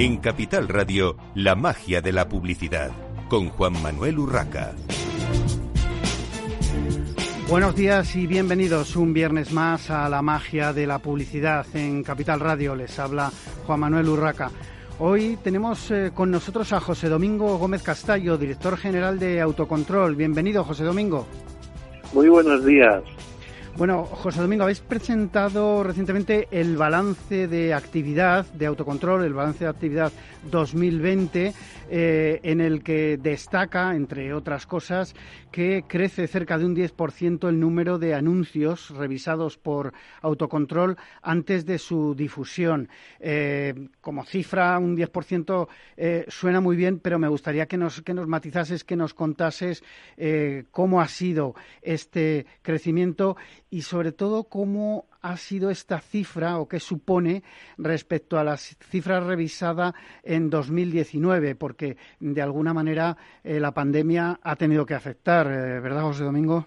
En Capital Radio, la magia de la publicidad, con Juan Manuel Urraca. Buenos días y bienvenidos un viernes más a la magia de la publicidad en Capital Radio. Les habla Juan Manuel Urraca. Hoy tenemos eh, con nosotros a José Domingo Gómez Castallo, director general de Autocontrol. Bienvenido, José Domingo. Muy buenos días. Bueno, José Domingo, habéis presentado recientemente el balance de actividad de autocontrol, el balance de actividad 2020, eh, en el que destaca, entre otras cosas, que crece cerca de un 10% el número de anuncios revisados por autocontrol antes de su difusión. Eh, como cifra, un 10% eh, suena muy bien, pero me gustaría que nos, que nos matizases, que nos contases cómo ha sido este crecimiento y, sobre todo, cómo ha sido esta cifra o qué supone respecto a la cifra revisada en 2019, porque de alguna manera eh, la pandemia ha tenido que afectar, eh, ¿verdad, José Domingo?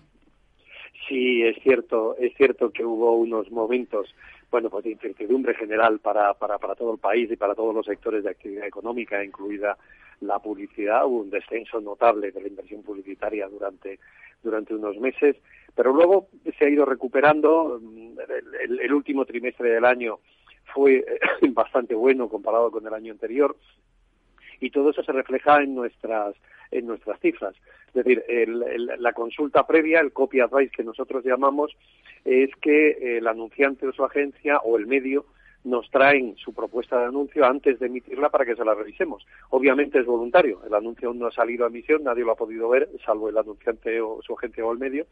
Sí, es cierto, es cierto que hubo unos momentos bueno, pues de incertidumbre general para, para, para todo el país y para todos los sectores de actividad económica, incluida la publicidad. Hubo un descenso notable de la inversión publicitaria durante, durante unos meses pero luego se ha ido recuperando. El, último trimestre del año fue bastante bueno comparado con el año anterior y todo eso se refleja en nuestras en nuestras cifras. Es decir, el, la consulta previa, el copy advice que nosotros llamamos, es que el anunciante o su agencia o el medio nos traen su propuesta de anuncio antes de emitirla para que se la revisemos. Obviamente es voluntario, el anuncio aún no ha salido a emisión, nadie lo ha podido ver, salvo el anunciante o su agencia o el medio,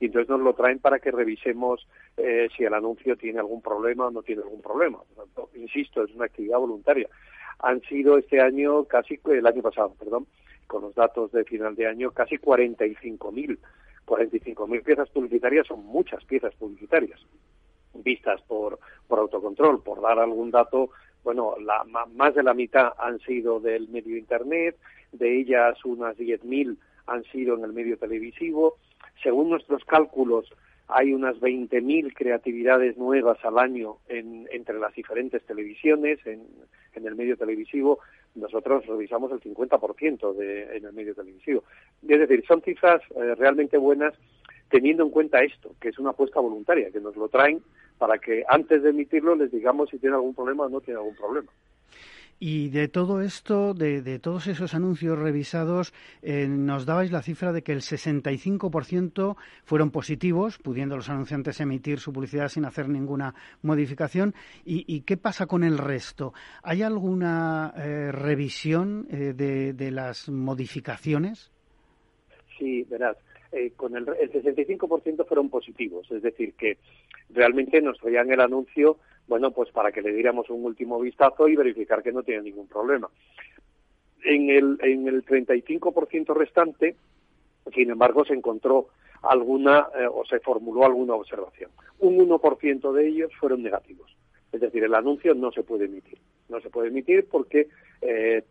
y entonces nos lo traen para que revisemos eh, si el anuncio tiene algún problema o no tiene algún problema. Por tanto, insisto, es una actividad voluntaria. Han sido este año casi, el año pasado, perdón, con los datos de final de año, casi 45.000. 45.000 piezas publicitarias son muchas piezas publicitarias vistas por, por autocontrol. Por dar algún dato, bueno, la, más de la mitad han sido del medio Internet, de ellas unas 10.000 han sido en el medio televisivo, según nuestros cálculos, hay unas 20.000 creatividades nuevas al año en, entre las diferentes televisiones, en, el medio televisivo. Nosotros revisamos el 50% de, en el medio televisivo. Es decir, son cifras eh, realmente buenas teniendo en cuenta esto, que es una apuesta voluntaria, que nos lo traen para que antes de emitirlo les digamos si tiene algún problema o no tiene algún problema. Y de todo esto, de, todos esos anuncios revisados, eh, nos dabais la cifra de que el 65% fueron positivos, pudiendo los anunciantes emitir su publicidad sin hacer ninguna modificación. ¿Y, qué pasa con el resto? ¿Hay alguna eh, revisión eh, de, las modificaciones? Sí, verás. con el, el 65% fueron positivos, es decir, que realmente nos traían el anuncio bueno, pues para que le diéramos un último vistazo y verificar que no tiene ningún problema. En el, en el 35% restante, sin embargo, se encontró alguna eh, o se formuló alguna observación. Un 1% de ellos fueron negativos. Es decir, el anuncio no se puede emitir. No se puede emitir porque eh,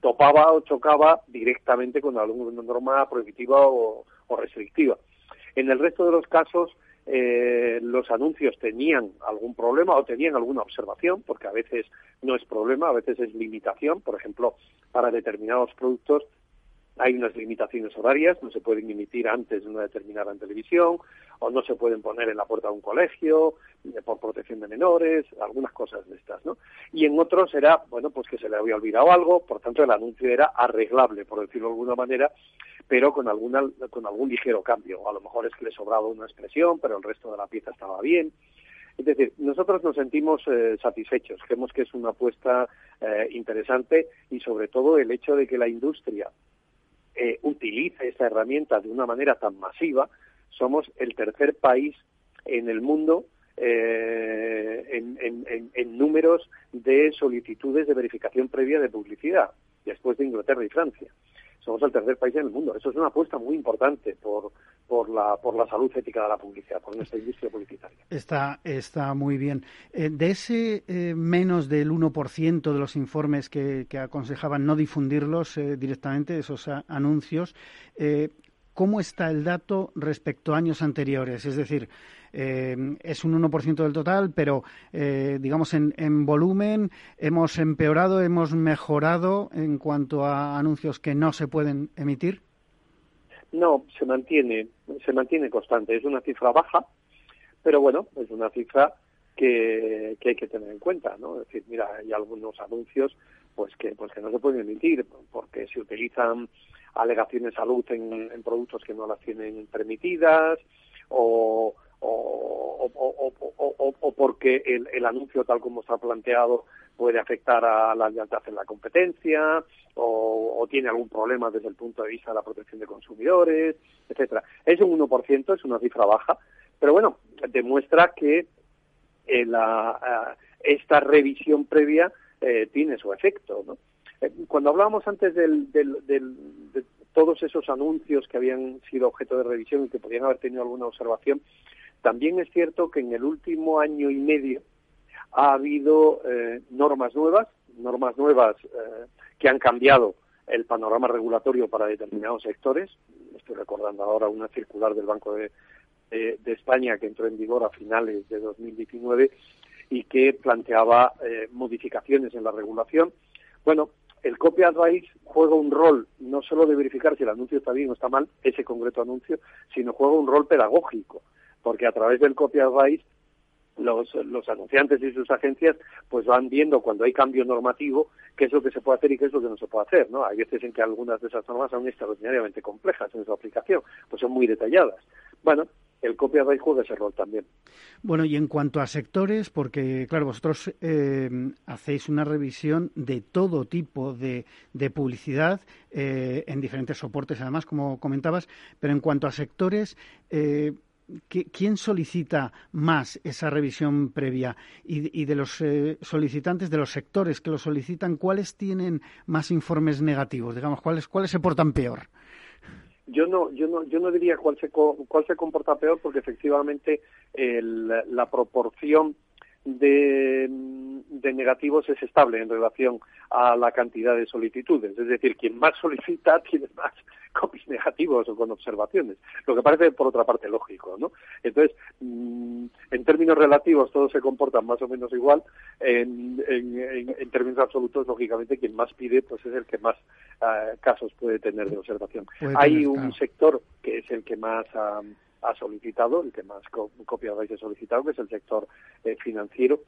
topaba o chocaba directamente con alguna norma prohibitiva o restrictiva. En el resto de los casos, eh, los anuncios tenían algún problema o tenían alguna observación, porque a veces no es problema, a veces es limitación. Por ejemplo, para determinados productos hay unas limitaciones horarias, no se pueden emitir antes de una determinada televisión, o no se pueden poner en la puerta de un colegio, eh, por protección de menores, algunas cosas de estas, ¿no? Y en otros era, bueno, pues que se le había olvidado algo, por tanto el anuncio era arreglable, por decirlo de alguna manera, pero con, alguna, con algún ligero cambio. A lo mejor es que le sobraba una expresión, pero el resto de la pieza estaba bien. Es decir, nosotros nos sentimos eh, satisfechos, creemos que es una apuesta eh, interesante y sobre todo el hecho de que la industria eh, utilice esta herramienta de una manera tan masiva. Somos el tercer país en el mundo en, en, números de solicitudes de verificación previa de publicidad, después de Inglaterra y Francia somos el tercer país en el mundo. Eso es una apuesta muy importante por, por, la, por la salud ética de la publicidad, por nuestra industria publicitaria. Está, está muy bien. Eh, de ese eh, menos del 1% de los informes que, aconsejaban no difundirlos eh, directamente, esos anuncios, ¿cómo está el dato respecto a años anteriores? Es decir, es un 1% del total, pero digamos en, en volumen hemos empeorado, hemos mejorado en cuanto a anuncios que no se pueden emitir. No, se mantiene, se mantiene constante. Es una cifra baja, pero bueno, es una cifra que, hay que tener en cuenta, ¿no? Es decir, mira, hay algunos anuncios pues que pues que no se pueden emitir porque se utilizan alegaciones de salud en, productos que no las tienen permitidas o o, o, porque el, anuncio tal como está planteado puede afectar a la lealtad en la competencia o, tiene algún problema desde el punto de vista de la protección de consumidores, etcétera. Es un 1%, es una cifra baja, pero bueno, demuestra que eh, la, eh, esta revisión previa eh, tiene su efecto. ¿no? cuando hablábamos antes del, del, de todos esos anuncios que habían sido objeto de revisión y que podían haber tenido alguna observación, también es cierto que en el último año y medio ha habido normas nuevas, normas nuevas que han cambiado el panorama regulatorio para determinados sectores. Estoy recordando ahora una circular del Banco de, de, España que entró en vigor a finales de 2019 y que planteaba eh, modificaciones en la regulación. Bueno, el copy advice juega un rol no solo de verificar si el anuncio está bien o está mal, ese concreto anuncio, sino juega un rol pedagógico, porque a través del copy advice los, los anunciantes y sus agencias pues van viendo cuando hay cambio normativo qué es lo que se puede hacer y qué es lo que no se puede hacer, ¿no? Hay veces en que algunas de esas normas son extraordinariamente complejas en su aplicación, pues son muy detalladas. Bueno, el de juega ese rol también. Bueno, y en cuanto a sectores, porque claro, vosotros eh, hacéis una revisión de todo tipo de, de publicidad eh, en diferentes soportes, además, como comentabas, pero en cuanto a sectores, eh, ¿quién solicita más esa revisión previa? Y, de los solicitantes, de los sectores que lo solicitan, ¿cuáles tienen más informes negativos? Digamos, ¿cuáles, cuáles se portan peor? yo no yo no yo no diría cuál se cuál se comporta peor porque efectivamente la proporción de, de, negativos es estable en relación a la cantidad de solicitudes. Es decir, quien más solicita tiene más copies negativos o con observaciones, lo que parece por otra parte lógico, ¿no? Entonces, mm, en términos relativos todos se comportan más o menos igual, en, en, en términos absolutos, lógicamente, quien más pide pues es el que más uh, casos puede tener de observación. Hay un sector que es el que más... Uh, ha solicitado, el que más copia vais ha solicitado, que es el sector eh, financiero,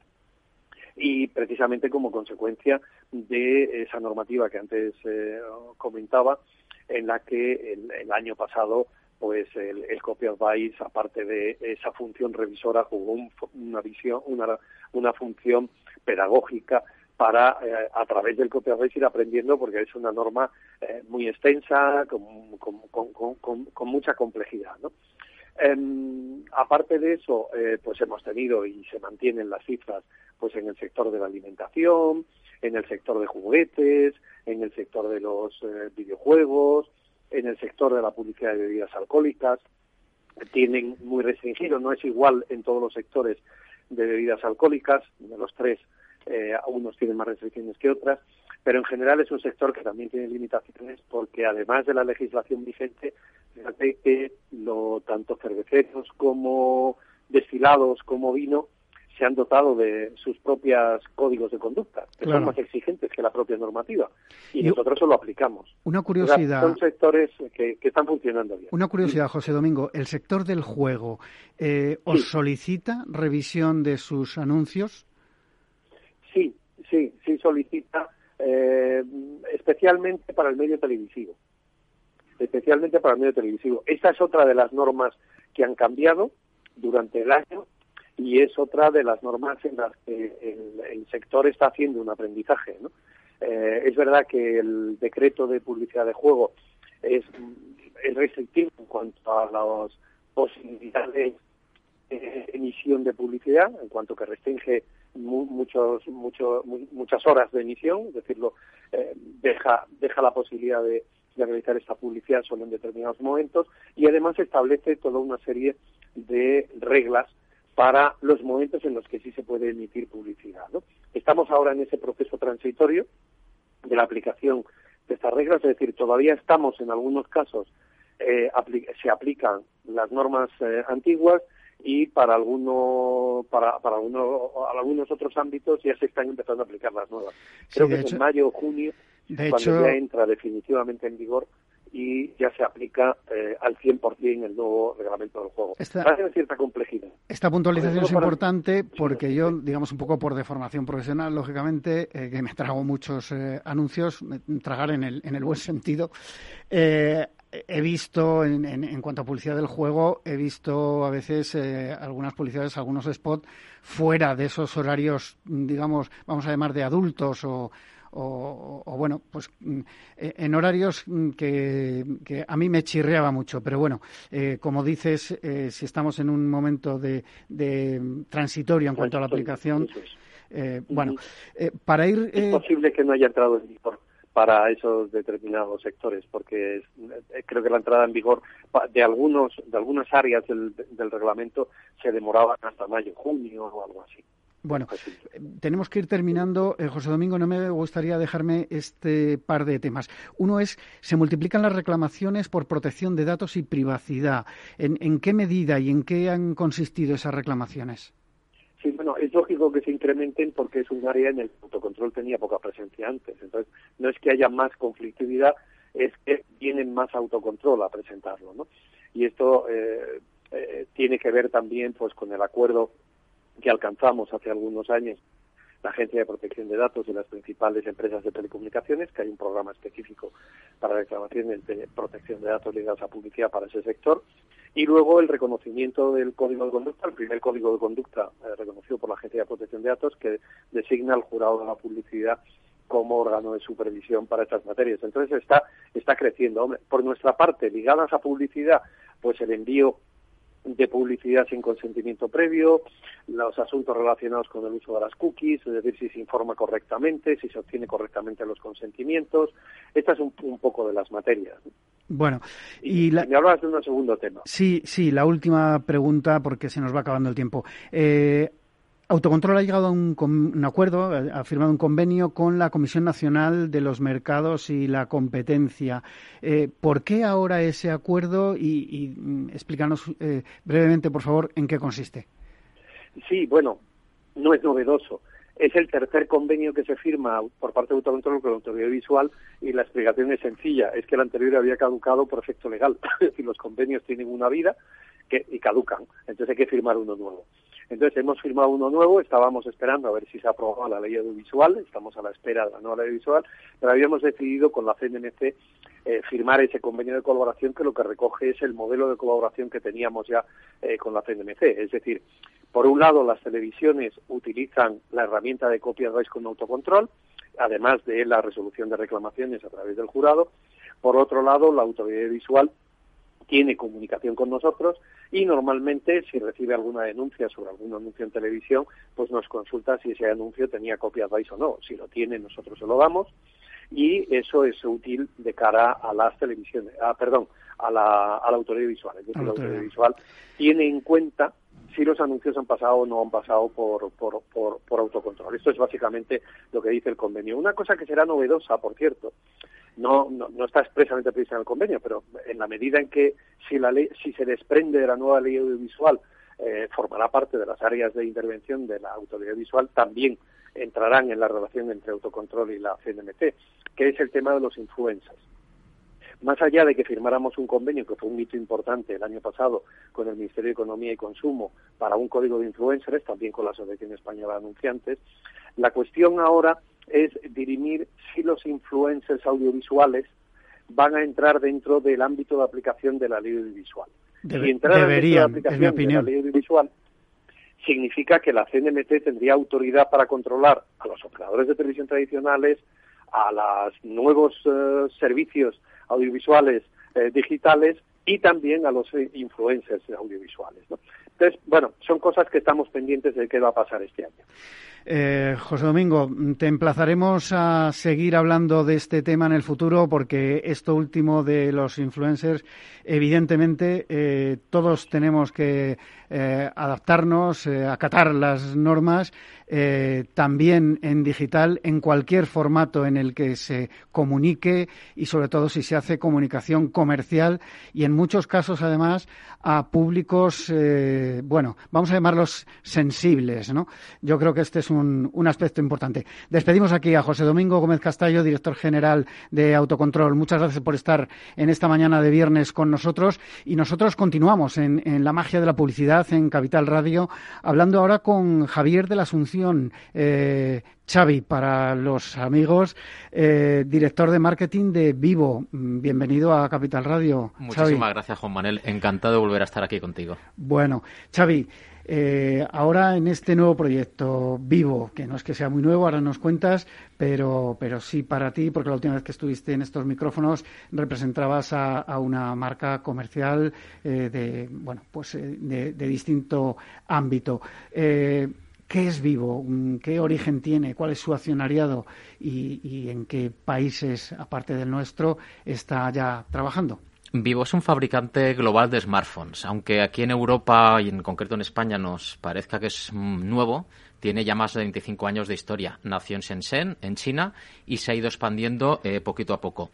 y precisamente como consecuencia de esa normativa que antes eh, comentaba, en la que el, año pasado pues el, el Copy Advice, aparte de esa función revisora, jugó una visión, una, una función pedagógica para eh, a través del Copy Advice ir aprendiendo porque es una norma muy extensa, con, con, mucha complejidad. ¿no? Eh, aparte de eso, eh, pues hemos tenido y se mantienen las cifras pues en el sector de la alimentación, en el sector de juguetes, en el sector de los eh, videojuegos, en el sector de la publicidad de bebidas alcohólicas. Tienen muy restringido, no es igual en todos los sectores de bebidas alcohólicas, de los tres, eh, unos tienen más restricciones que otras pero en general es un sector que también tiene limitaciones porque además de la legislación vigente, fíjate que lo, tanto cerveceros como destilados como vino se han dotado de sus propios códigos de conducta, que son más exigentes que la propia normativa. Y, nosotros eso lo aplicamos. Una curiosidad. son sectores que, están funcionando bien. Una curiosidad, José Domingo. ¿El sector del juego eh, os solicita revisión de sus anuncios? Sí, sí, sí solicita eh, especialmente para el medio televisivo. Especialmente para el medio televisivo. Esta es otra de las normas que han cambiado durante el año y es otra de las normas en las que el, sector está haciendo un aprendizaje. Eh, es verdad que el decreto de publicidad de juego es, es restrictivo en cuanto a las posibilidades de emisión de publicidad, en cuanto que restringe muchos, mucho, muchas horas de emisión, es eh, deja, la posibilidad de, realizar esta publicidad solo en determinados momentos y además establece toda una serie de reglas para los momentos en los que sí se puede emitir publicidad. Estamos ahora en ese proceso transitorio de la aplicación de estas reglas, es decir, todavía estamos en algunos casos, eh, se aplican las normas eh, antiguas y para alguno, para, para algunos otros ámbitos ya se están empezando a aplicar las nuevas. Creo que es en mayo o junio cuando ya entra definitivamente en vigor y ya se aplica eh, al 100% el nuevo reglamento del juego. Esta, cierta complejidad. Esta puntualización es importante porque yo, digamos, un poco por deformación profesional, lógicamente, eh, que me trago muchos eh, anuncios, tragar en el, en el buen sentido, he visto, en, en, cuanto a publicidad del juego, he visto a veces algunas publicidades, algunos spots fuera de esos horarios, digamos, vamos a llamar de adultos o o, bueno, pues mm, e, en horarios mm, que, a mí me chirreaba mucho. Pero bueno, eh, como dices, eh, si estamos en un momento de, transitorio en cuanto a la aplicación, eh, bueno, para ir... Es posible que no haya entrado en vigor para esos determinados sectores, porque creo que la entrada en vigor de algunos de algunas áreas del, del reglamento se demoraba hasta mayo, junio o algo así. Bueno, tenemos que ir terminando. Eh, José Domingo, no me gustaría dejarme este par de temas. Uno es, se multiplican las reclamaciones por protección de datos y privacidad. ¿En, qué medida y en qué han consistido esas reclamaciones? Sí, bueno, es lógico que se incrementen porque es un área en el que autocontrol tenía poca presencia antes. Entonces, no es que haya más conflictividad, es que tienen más autocontrol a presentarlo, ¿no? Y esto eh, eh, tiene que ver también, pues, con el acuerdo que alcanzamos hace algunos años la Agencia de Protección de Datos y las principales empresas de telecomunicaciones, que hay un programa específico para reclamaciones de protección de datos ligados a publicidad para ese sector, y luego el reconocimiento del código de conducta, el primer código de conducta eh, reconocido por la Agencia de Protección de Datos, que designa al jurado de la publicidad como órgano de supervisión para estas materias. Entonces está, está creciendo. Hombre, por nuestra parte, ligadas a publicidad, pues el envío de publicidad sin consentimiento previo, los asuntos relacionados con el uso de las cookies, es decir, si se informa correctamente, si se obtiene correctamente los consentimientos. Esta es un, poco de las materias. Bueno, y, me hablabas de un segundo tema. Sí, sí, la última pregunta porque se nos va acabando el tiempo. Eh, Autocontrol ha llegado a un, acuerdo, ha firmado un convenio con la Comisión Nacional de los Mercados y la Competencia. Eh, ¿Por qué ahora ese acuerdo? Y, mm, explícanos eh, brevemente, por favor, en qué consiste. Sí, bueno, no es novedoso. Es el tercer convenio que se firma por parte de Autocontrol con la Autoridad Visual y la explicación es sencilla. Es que el anterior había caducado por efecto legal. Es decir, los convenios tienen una vida y caducan. Entonces hay que firmar uno nuevo. Entonces hemos firmado uno nuevo, estábamos esperando a ver si se aprobaba la ley audiovisual, estamos a la espera de la nueva ley audiovisual, pero habíamos decidido con la CNMC eh, firmar ese convenio de colaboración que lo que recoge es el modelo de colaboración que teníamos ya eh, con la CNMC. Es decir, por un lado las televisiones utilizan la herramienta de raíz con autocontrol, además de la resolución de reclamaciones a través del jurado. Por otro lado, la autoridad visual tiene comunicación con nosotros y normalmente si recibe alguna denuncia sobre algún anuncio en televisión, pues nos consulta si ese anuncio tenía copia vice o no. Si lo tiene, nosotros se lo damos y eso es útil de cara a las televisiones, ah, perdón, a la, a la autoridad visual. Es decir, la autoridad visual tiene en cuenta si los anuncios han pasado o no han pasado por, por, por, por, autocontrol. Esto es básicamente lo que dice el convenio. Una cosa que será novedosa, por cierto, no, no, está expresamente prevista en el convenio, pero en la medida en que si, la ley, si se desprende de la nueva ley audiovisual eh, formará parte de las áreas de intervención de la autoridad visual, también entrarán en la relación entre autocontrol y la CNMT, que es el tema de los influencers. Más allá de que firmáramos un convenio, que fue un hito importante el año pasado con el Ministerio de Economía y Consumo para un código de influencers, también con la Asociación Española de Anunciantes, la cuestión ahora es dirimir si los influencers audiovisuales van a entrar dentro del ámbito de aplicación de la ley audiovisual. si entrar deberían, dentro de la aplicación de la ley audiovisual significa que la CNMT tendría autoridad para controlar a los operadores de televisión tradicionales, a los nuevos eh, servicios audiovisuales eh, digitales y también a los influencers audiovisuales. Entonces, bueno, son cosas que estamos pendientes de qué va a pasar este año. Eh, José Domingo, te emplazaremos a seguir hablando de este tema en el futuro porque esto último de los influencers, evidentemente, eh, todos tenemos que eh, adaptarnos, acatar las normas eh, también en digital, en cualquier formato en el que se comunique y sobre todo si se hace comunicación comercial y en muchos casos además a públicos, eh, bueno, vamos a llamarlos sensibles, ¿no? Yo creo que este es un, un aspecto importante. Despedimos aquí a José Domingo Gómez Castallo, director general de Autocontrol. Muchas gracias por estar en esta mañana de viernes con nosotros y nosotros continuamos en, en la magia de la publicidad en Capital Radio, hablando ahora con Javier de la Asunción, eh, Xavi, para los amigos, eh, director de marketing de Vivo. Bienvenido a Capital Radio. Muchísimas gracias, Juan Manuel. Encantado de volver a estar aquí contigo. Bueno, Xavi, eh, ahora en este nuevo proyecto Vivo, que no es que sea muy nuevo, ahora nos cuentas, pero, pero sí para ti, porque la última vez que estuviste en estos micrófonos representabas a, una marca comercial eh, de, bueno, pues de, distinto ámbito. ¿Qué es Vivo? ¿Qué origen tiene? ¿Cuál es su accionariado? ¿Y, en qué países, aparte del nuestro, está ya trabajando? Vivo es un fabricante global de smartphones, aunque aquí en Europa y en concreto en España nos parezca que es nuevo, tiene ya más de 25 años de historia. Nació en Shenzhen, en China, y se ha ido expandiendo eh, poquito a poco.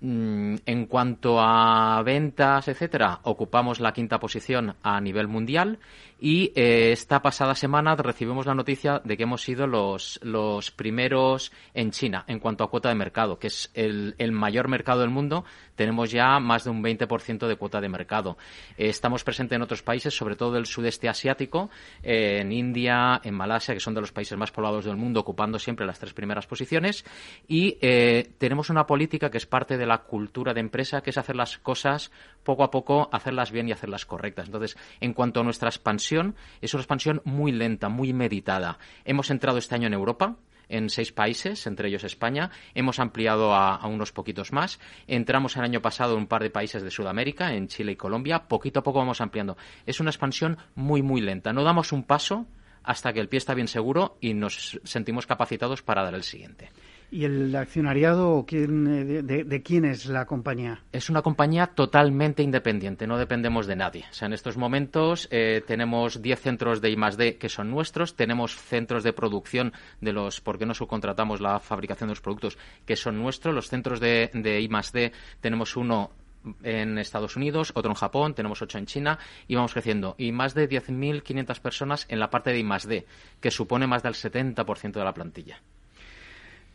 Mm, en cuanto a ventas, etcétera, ocupamos la quinta posición a nivel mundial y eh, esta pasada semana recibimos la noticia de que hemos sido los, los primeros en China en cuanto a cuota de mercado, que es el, el mayor mercado del mundo. Tenemos ya más de un 20% de cuota de mercado. Eh, estamos presentes en otros países, sobre todo del sudeste asiático, eh, en India, en Malasia, que son de los países más poblados del mundo, ocupando siempre las tres primeras posiciones. Y tenemos una política que es parte de la cultura de empresa, que es hacer las cosas poco a poco, hacerlas bien y hacerlas correctas. Entonces, en cuanto a nuestra expansión, es una expansión muy lenta, muy meditada. Hemos entrado este año en Europa, en seis países, entre ellos España. Hemos ampliado a, unos poquitos más. Entramos el año pasado en un par de países de Sudamérica, en Chile y Colombia. Poquito a poco vamos ampliando. Es una expansión muy, muy lenta. No damos un paso hasta que el pie está bien seguro y nos sentimos capacitados para dar el siguiente. ¿Y el accionariado quién, eh, de, quién es la compañía? Es una compañía totalmente independiente, no dependemos de nadie. O sea, en estos momentos eh, tenemos 10 centros de I+D que son nuestros, tenemos centros de producción de los, porque no subcontratamos la fabricación de los productos, que son nuestros. Los centros de, de I+D tenemos uno en Estados Unidos, otro en Japón, tenemos ocho en China y vamos creciendo. Y más de 10.500 personas en la parte de I+D, que supone más del 70% de la plantilla.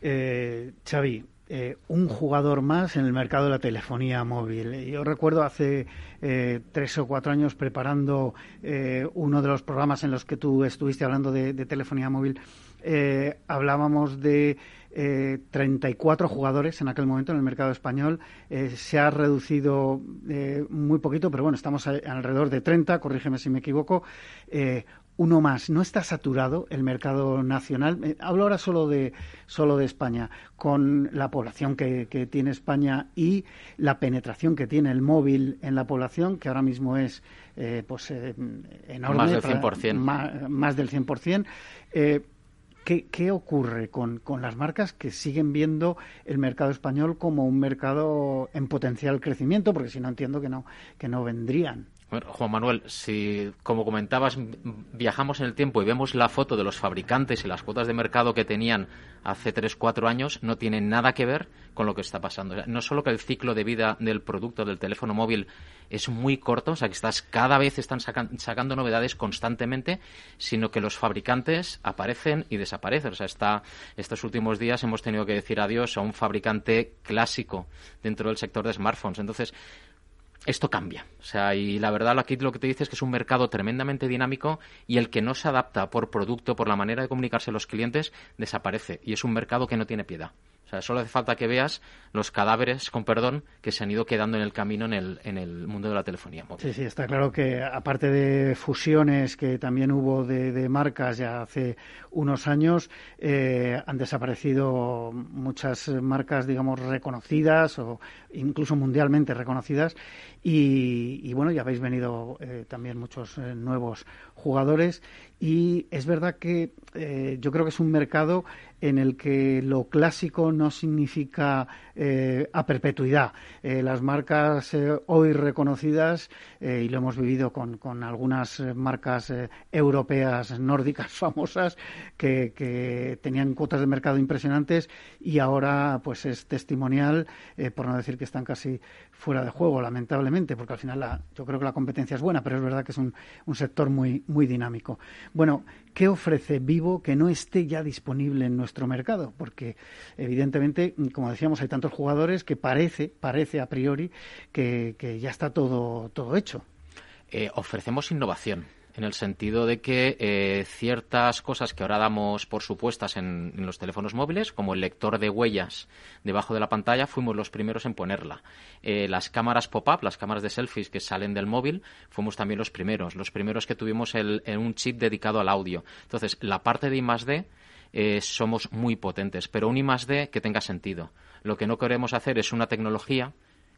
Eh, Xavi, eh, un jugador más en el mercado de la telefonía móvil. Yo recuerdo hace eh, tres o cuatro años preparando eh, uno de los programas en los que tú estuviste hablando de, de telefonía móvil, hablábamos de 34 jugadores en aquel momento en el mercado español. se ha reducido muy poquito, pero bueno, estamos alrededor de 30, corrígeme si me equivoco uno más. ¿No está saturado el mercado nacional? Eh, hablo ahora solo de, solo de España, con la población que, tiene España y la penetración que tiene el móvil en la población, que ahora mismo es eh, pues, eh, enorme. Más del 100%. más, del 100%. ¿Qué, ¿Qué, ocurre con, con, las marcas que siguen viendo el mercado español como un mercado en potencial crecimiento? Porque si no entiendo que no, que no vendrían. Juan Manuel, si, como comentabas, viajamos en el tiempo y vemos la foto de los fabricantes y las cuotas de mercado que tenían hace 3, 4 años, no tiene nada que ver con lo que está pasando. No solo que el ciclo de vida del producto del teléfono móvil es muy corto, o sea, que estás, cada vez están sacando novedades constantemente, sino que los fabricantes aparecen y desaparecen. O sea, está, estos últimos días hemos tenido que decir adiós a un fabricante clásico dentro del sector de smartphones. Entonces, esto cambia. O sea, y la verdad aquí lo que te dice es que es un mercado tremendamente dinámico y el que no se adapta por producto, por la manera de comunicarse a los clientes, desaparece. Y es un mercado que no tiene piedad solo hace falta que veas los cadáveres, con perdón, que se han ido quedando en el camino en el, en el mundo de la telefonía móvil. Sí, sí, está claro que aparte de fusiones que también hubo de, marcas ya hace unos años, eh, han desaparecido muchas marcas, digamos, reconocidas o incluso mundialmente reconocidas. Y, bueno, ya habéis venido eh, también muchos eh, nuevos jugadores y es verdad que eh, yo creo que es un mercado en el que lo clásico no significa eh, a perpetuidad. Eh, las marcas hoy reconocidas, y lo hemos vivido con, con algunas marcas europeas nórdicas famosas que, tenían cuotas de mercado impresionantes y ahora pues es testimonial, por no decir que están casi fuera de juego, lamentablemente, porque al final la, yo creo que la competencia es buena, pero es verdad que es un, un sector muy, muy dinámico. Bueno, ¿qué ofrece Vivo que no esté ya disponible en nuestro mercado? Porque, evidentemente, como decíamos, hay tantos jugadores que parece, parece a priori que, ya está todo, todo hecho. Eh, ofrecemos innovación en el sentido de que eh, ciertas cosas que ahora damos por supuestas en, los teléfonos móviles, como el lector de huellas debajo de la pantalla, fuimos los primeros en ponerla. Eh, las cámaras pop-up, las cámaras de selfies que salen del móvil, fuimos también los primeros, los primeros que tuvimos el, en un chip dedicado al audio. Entonces, la parte de I+.D. Eh, somos muy potentes, pero un I+.D. que tenga sentido. Lo que no queremos hacer es una tecnología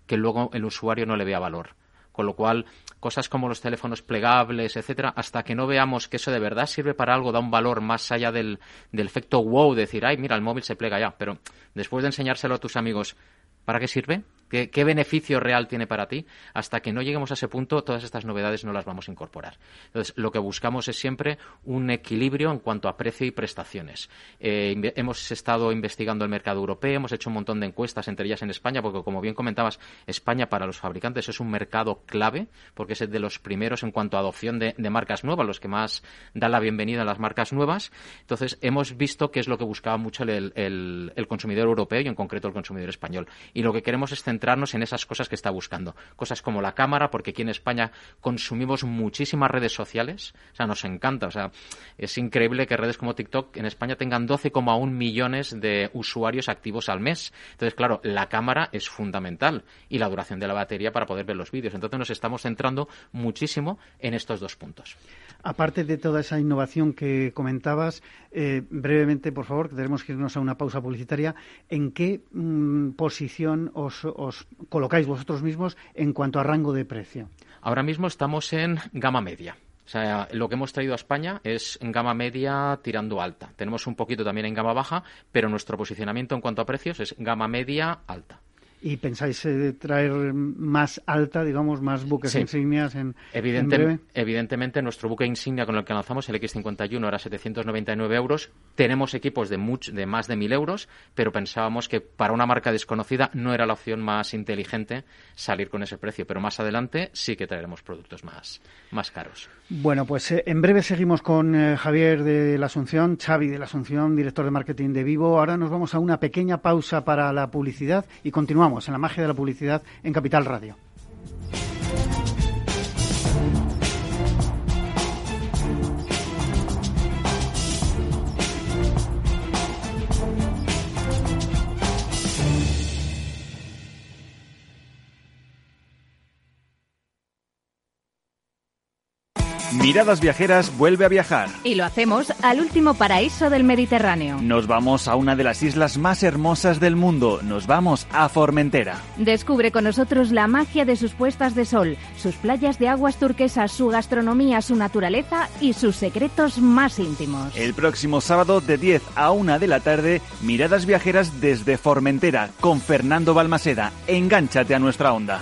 que luego el usuario no le vea valor con lo cual, cosas como los teléfonos plegables, etcétera, hasta que no veamos que eso de verdad sirve para algo, da un valor más allá del, del efecto wow, decir, ay, mira, el móvil se plega ya. Pero después de enseñárselo a tus amigos, ¿para qué sirve? ¿Qué, beneficio real tiene para ti? Hasta que no lleguemos a ese punto, todas estas novedades no las vamos a incorporar. Entonces, lo que buscamos es siempre un equilibrio en cuanto a precio y prestaciones. Eh, hemos estado investigando el mercado europeo, hemos hecho un montón de encuestas, entre ellas en España, porque como bien comentabas, España para los fabricantes es un mercado clave, porque es de los primeros en cuanto a adopción de, marcas nuevas, los que más dan la bienvenida a las marcas nuevas. Entonces, hemos visto que es lo que buscaba mucho el, el consumidor europeo y en concreto el consumidor español. Y lo que queremos es centrarnos en esas cosas que está buscando. Cosas como la cámara, porque aquí en España consumimos muchísimas redes sociales, o sea, nos encanta, o sea, es increíble que redes como TikTok en España tengan 12,1 millones de usuarios activos al mes. Entonces, claro, la cámara es fundamental y la duración de la batería para poder ver los vídeos. Entonces, nos estamos centrando muchísimo en estos dos puntos. Aparte de toda esa innovación que comentabas, eh, brevemente, por favor, que tenemos que irnos a una pausa publicitaria, ¿en qué mm, posición os, colocáis vosotros mismos en cuanto a rango de precio? Ahora mismo estamos en gama media. O sea, lo que hemos traído a España es en gama media tirando alta. Tenemos un poquito también en gama baja, pero nuestro posicionamiento en cuanto a precios es gama media alta y pensáis eh, traer más alta, digamos, más buques insignias en, Evidentemente, nuestro buque insignia con el que lanzamos, el X51, era 799 euros. Tenemos equipos de, de más de 1.000 euros, pero pensábamos que para una marca desconocida no era la opción más inteligente salir con ese precio. Pero más adelante sí que traeremos productos más, más caros. Bueno, pues eh, en breve seguimos con eh, Javier de la Asunción, Xavi de la Asunción, director de marketing de Vivo. Ahora nos vamos a una pequeña pausa para la publicidad y continuamos en la magia de la publicidad en Capital Radio. Miradas Viajeras vuelve a viajar. Y lo hacemos al último paraíso del Mediterráneo. Nos vamos a una de las islas más hermosas del mundo. Nos vamos a Formentera. Descubre con nosotros la magia de sus puestas de sol, sus playas de aguas turquesas, su gastronomía, su naturaleza y sus secretos más íntimos. El próximo sábado de 10 a 1 de la tarde, Miradas Viajeras desde Formentera con Fernando Balmaseda. Engánchate a nuestra onda.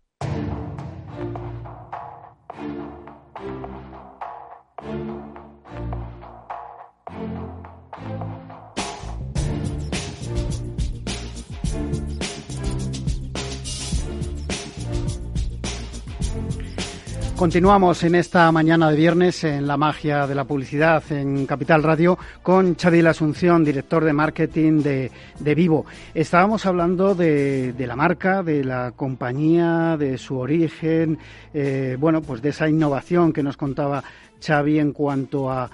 Continuamos en esta mañana de viernes en la magia de la publicidad en Capital Radio con Xavi Asunción, director de marketing de, Vivo. Estábamos hablando de, la marca, de la compañía, de su origen, eh, bueno, pues de esa innovación que nos contaba Xavi en cuanto a,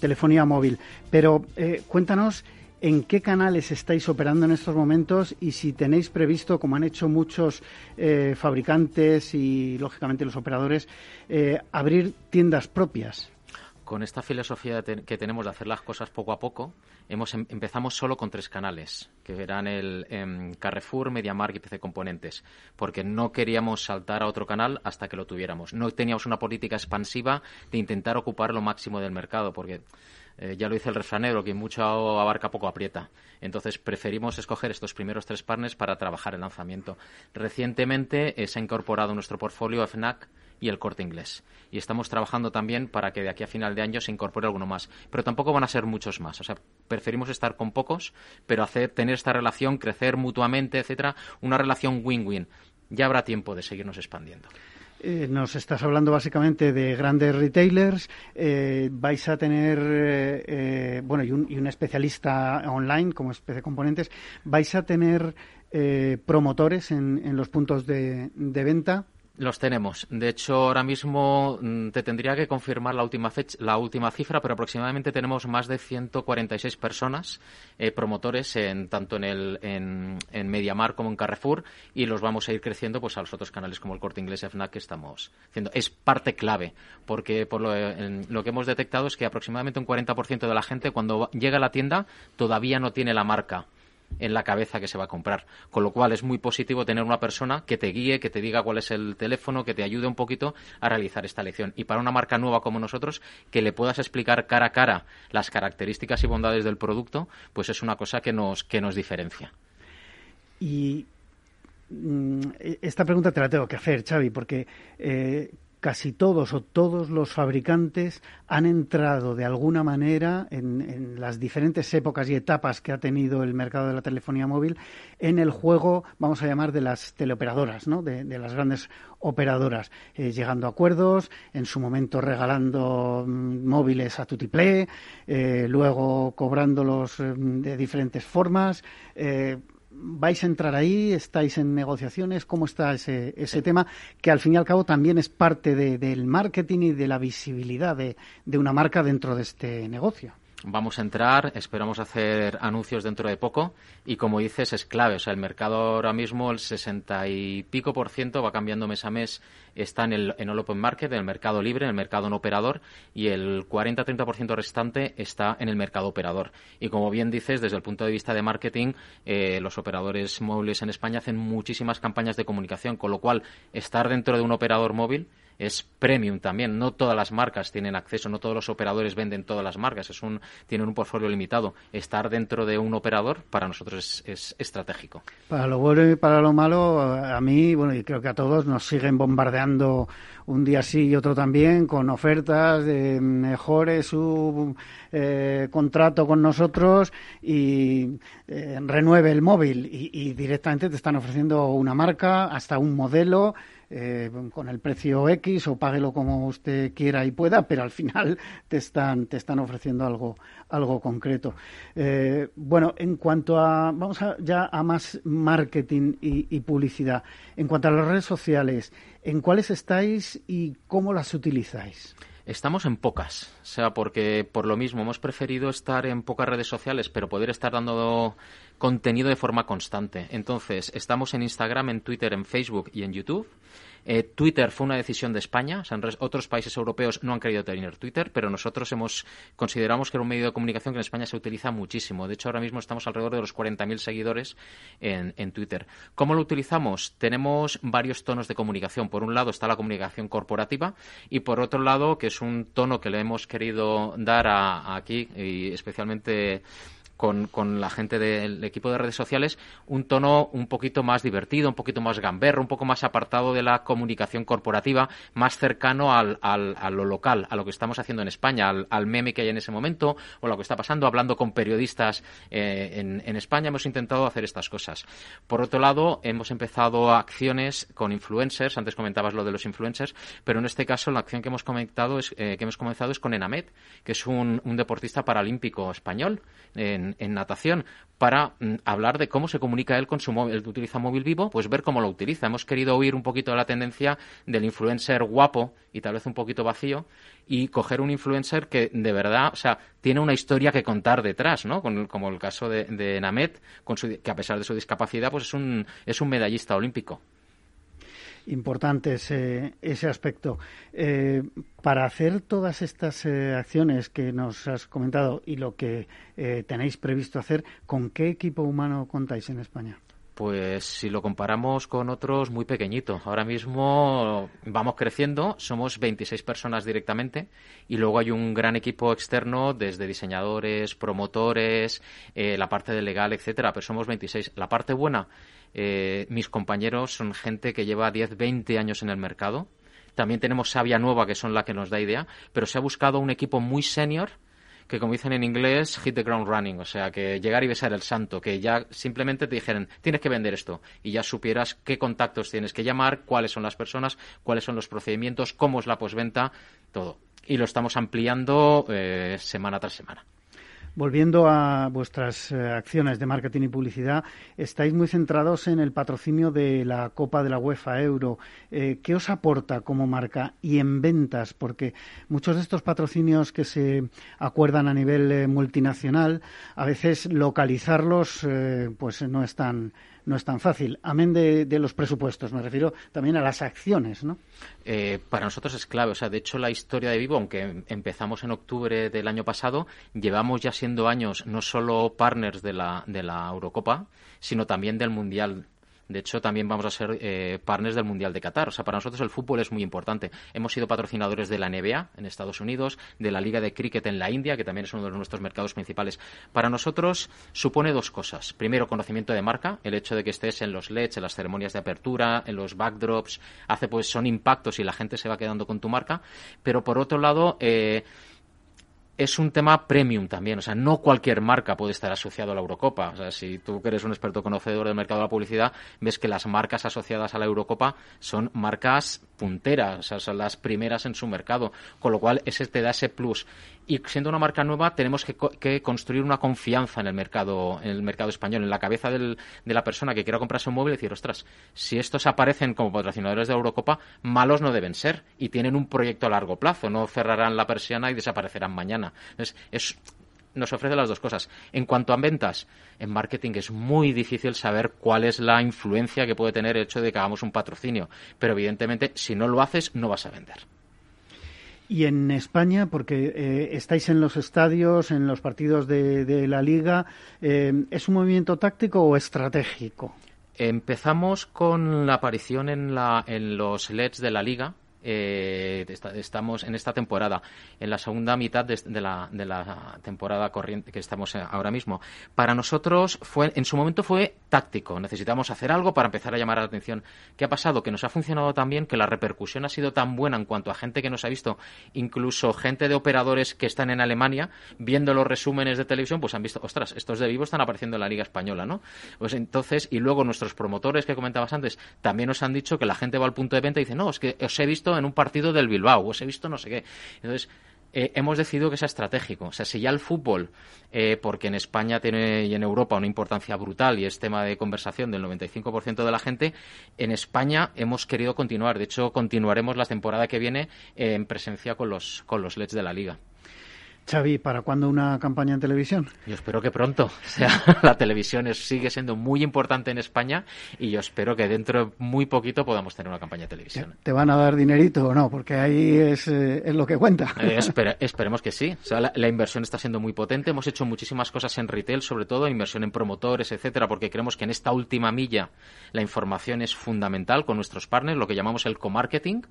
telefonía móvil. Pero eh, cuéntanos en qué canales estáis operando en estos momentos y si tenéis previsto, como han hecho muchos eh, fabricantes y, lógicamente, los operadores, eh, abrir tiendas propias. Con esta filosofía que tenemos de hacer las cosas poco a poco, hemos em, empezamos solo con tres canales, que eran el em, Carrefour, MediaMarkt y PC Componentes, porque no queríamos saltar a otro canal hasta que lo tuviéramos. No teníamos una política expansiva de intentar ocupar lo máximo del mercado, porque eh, ya lo dice el refranero, que mucho abarca poco aprieta. Entonces preferimos escoger estos primeros tres partners para trabajar el lanzamiento. Recientemente eh, se ha incorporado nuestro portfolio FNAC y el corte inglés. Y estamos trabajando también para que de aquí a final de año se incorpore alguno más. Pero tampoco van a ser muchos más. O sea, preferimos estar con pocos, pero hacer, tener esta relación, crecer mutuamente, etcétera, una relación win-win. Ya habrá tiempo de seguirnos expandiendo. Eh, nos estás hablando básicamente de grandes retailers. Eh, vais a tener, eh, bueno, y un, especialista online como especie de componentes. Vais a tener promotores en, los puntos de venta. Los tenemos. De hecho, ahora mismo mm, te tendría que confirmar la última, fecha, la última cifra, pero aproximadamente tenemos más de 146 personas, eh, promotores, en, tanto en, el, en, en Mediamar como en Carrefour, y los vamos a ir creciendo pues, a los otros canales como el Corte Inglés FNAC que estamos haciendo. Es parte clave, porque por lo, lo que hemos detectado es que aproximadamente un 40% de la gente cuando llega a la tienda todavía no tiene la marca en la cabeza que se va a comprar. Con lo cual es muy positivo tener una persona que te guíe, que te diga cuál es el teléfono, que te ayude un poquito a realizar esta lección. Y para una marca nueva como nosotros, que le puedas explicar cara a cara las características y bondades del producto, pues es una cosa que nos, que nos diferencia. Y mm, esta pregunta te la tengo que hacer, Xavi, porque eh, casi todos o todos los fabricantes han entrado de alguna manera en, las diferentes épocas y etapas que ha tenido el mercado de la telefonía móvil en el juego, vamos a llamar, de las teleoperadoras, ¿no? de, las grandes operadoras, eh, llegando a acuerdos, en su momento regalando mm, móviles a tutiplé, eh, luego cobrándolos mm, de diferentes formas. ¿Vais a entrar ahí? ¿Estáis en negociaciones? ¿Cómo está ese, ese tema? Que al fin y al cabo también es parte del marketing y de la visibilidad de, de una marca dentro de este negocio. Vamos a entrar, esperamos hacer anuncios dentro de poco y como dices es clave, o sea, el mercado ahora mismo el 60 y pico por ciento va cambiando mes a mes, está en el, en el open market, en el mercado libre, en el mercado no operador y el 40-30% restante está en el mercado operador. Y como bien dices, desde el punto de vista de marketing, eh, los operadores móviles en España hacen muchísimas campañas de comunicación, con lo cual estar dentro de un operador móvil es premium también. No todas las marcas tienen acceso, no todos los operadores venden todas las marcas, es un, tienen un portfolio limitado. Estar dentro de un operador para nosotros es, estratégico. Para lo bueno y para lo malo, a mí, bueno, y creo que a todos nos siguen bombardeando un día sí y otro también con ofertas de mejore su eh, contrato con nosotros y eh, renueve el móvil y directamente te están ofreciendo una marca, hasta un modelo eh, con el precio X o páguelo como usted quiera y pueda, pero al final te están, te están ofreciendo algo, algo concreto. Eh, bueno, en cuanto a, vamos ya a más marketing y, publicidad, en cuanto a las redes sociales, ¿en cuáles estáis y cómo las utilizáis? Estamos en pocas, o sea, porque por lo mismo hemos preferido estar en pocas redes sociales, pero poder estar dando contenido de forma constante. Entonces, estamos en Instagram, en Twitter, en Facebook y en YouTube. Eh, Twitter fue una decisión de España. otros países europeos no han querido tener Twitter, pero nosotros consideramos que era un medio de comunicación que en España se utiliza muchísimo. De hecho, ahora mismo estamos alrededor de los 40.000 seguidores en Twitter. ¿Cómo lo utilizamos? Tenemos varios tonos de comunicación. Por un lado está la comunicación corporativa y por otro lado, que es un tono que le hemos querido dar a, aquí y especialmente con, con la gente del equipo de redes sociales un tono un poquito más divertido, un poquito más gamberro, un poco más apartado de la comunicación corporativa, más cercano al, al, a lo local, a lo que estamos haciendo en España, al, al, meme que hay en ese momento o lo que está pasando, hablando con periodistas eh, en, en España. Hemos intentado hacer estas cosas. Por otro lado, hemos empezado acciones con influencers. Antes comentabas lo de los influencers, pero en este caso la acción que hemos comentado es, eh, que hemos comenzado es con Enamet, que es un, un deportista paralímpico español en, natación, para mm, hablar de cómo se comunica él con su móvil. Él utiliza móvil vivo, pues ver cómo lo utiliza. Hemos querido oír un poquito de la tendencia del influencer guapo y tal vez un poquito vacío y coger un influencer que de verdad, o sea, tiene una historia que contar detrás, ¿no? Con, como el caso de, de Namet, con su, que a pesar de su discapacidad, pues es un, es un medallista olímpico importante ese, aspecto. Eh, para hacer todas estas eh, acciones que nos has comentado y lo que eh, tenéis previsto hacer, ¿con qué equipo humano contáis en España? Pues si lo comparamos con otros, muy pequeñito. Ahora mismo vamos creciendo, somos 26 personas directamente y luego hay un gran equipo externo desde diseñadores, promotores, la parte de legal, etcétera, pero somos 26. La parte buena, eh, mis compañeros son gente que lleva 10, 20 años en el mercado. También tenemos Sabia Nueva, que son la que nos da idea, pero se ha buscado un equipo muy senior que como dicen en inglés, hit the ground running, o sea, que llegar y besar el santo, que ya simplemente te dijeran, tienes que vender esto, y ya supieras qué contactos tienes que llamar, cuáles son las personas, cuáles son los procedimientos, cómo es la posventa, todo. Y lo estamos ampliando eh, semana tras semana. Volviendo a vuestras eh, acciones de marketing y publicidad, estáis muy centrados en el patrocinio de la Copa de la UEFA Euro. Eh, ¿Qué os aporta como marca y en ventas? Porque muchos de estos patrocinios que se acuerdan a nivel eh, multinacional, a veces localizarlos pues no es tan no es tan fácil. Amén de, de, los presupuestos, me refiero también a las acciones, ¿no? Eh, para nosotros es clave. O sea, de hecho, la historia de Vivo, aunque empezamos en octubre del año pasado, llevamos ya siendo años no solo partners de la, de la Eurocopa, sino también del Mundial de hecho, también vamos a ser eh, partners del Mundial de Qatar. O sea, para nosotros el fútbol es muy importante. Hemos sido patrocinadores de la NBA en Estados Unidos, de la Liga de Cricket en la India, que también es uno de nuestros mercados principales. Para nosotros supone dos cosas. Primero, conocimiento de marca. El hecho de que estés en los LEDs, en las ceremonias de apertura, en los backdrops, hace pues son impactos y la gente se va quedando con tu marca. Pero por otro lado, eh, es un tema premium también. O sea, no cualquier marca puede estar asociado a la Eurocopa. O sea, si tú que eres un experto conocedor del mercado de la publicidad, ves que las marcas asociadas a la Eurocopa son marcas punteras, o sea, son las primeras en su mercado. Con lo cual, ese te da ese plus y siendo una marca nueva tenemos que, construir una confianza en el mercado en el mercado español en la cabeza del, de la persona que quiera comprarse un móvil y decir ostras si estos aparecen como patrocinadores de Eurocopa malos no deben ser y tienen un proyecto a largo plazo no cerrarán la persiana y desaparecerán mañana Entonces, es nos ofrece las dos cosas. En cuanto a ventas, en marketing es muy difícil saber cuál es la influencia que puede tener el hecho de que hagamos un patrocinio, pero evidentemente si no lo haces no vas a vender. Y en España, porque eh, estáis en los estadios, en los partidos de, de la liga, eh, ¿es un movimiento táctico o estratégico? Empezamos con la aparición en, la, en los LEDs de la liga, eh, estamos en esta temporada, en la segunda mitad de, de, la, de, la, temporada corriente que estamos eh, ahora mismo. Para nosotros, fue, en su momento fue táctico. Necesitamos hacer algo para empezar a llamar la atención. ¿Qué ha pasado? Que nos ha funcionado tan bien, que la repercusión ha sido tan buena en cuanto a gente que nos ha visto, incluso gente de operadores que están en Alemania, viendo los resúmenes de televisión, pues han visto, ostras, estos de vivo están apareciendo en la Liga Española, ¿no? Pues entonces, y luego nuestros promotores que comentabas antes, también nos han dicho que la gente va al punto de venta y dice, no, es que os he visto en un partido del Bilbao, os he visto no sé qué. Entonces, eh, hemos decidido que sea estratégico. O sea, si ya el fútbol, eh, porque en España tiene y en Europa una importancia brutal y es tema de conversación del 95% de la gente, en España hemos querido continuar. De hecho, continuaremos la temporada que viene eh, en presencia con los, con los LEDs de la Liga. Xavi, ¿para cuándo una campaña en televisión? Yo espero que pronto. O sea, la televisión es, sigue siendo muy importante en España y yo espero que dentro de muy poquito podamos tener una campaña de televisión. ¿Te van a dar dinerito o no? Porque ahí es, eh, es lo que cuenta. Eh, esperemos que sí. O sea, la, la, inversión está siendo muy potente. Hemos hecho muchísimas cosas en retail, sobre todo inversión en promotores, etcétera, porque creemos que en esta última milla la información es fundamental con nuestros partners, lo que llamamos el co-marketing.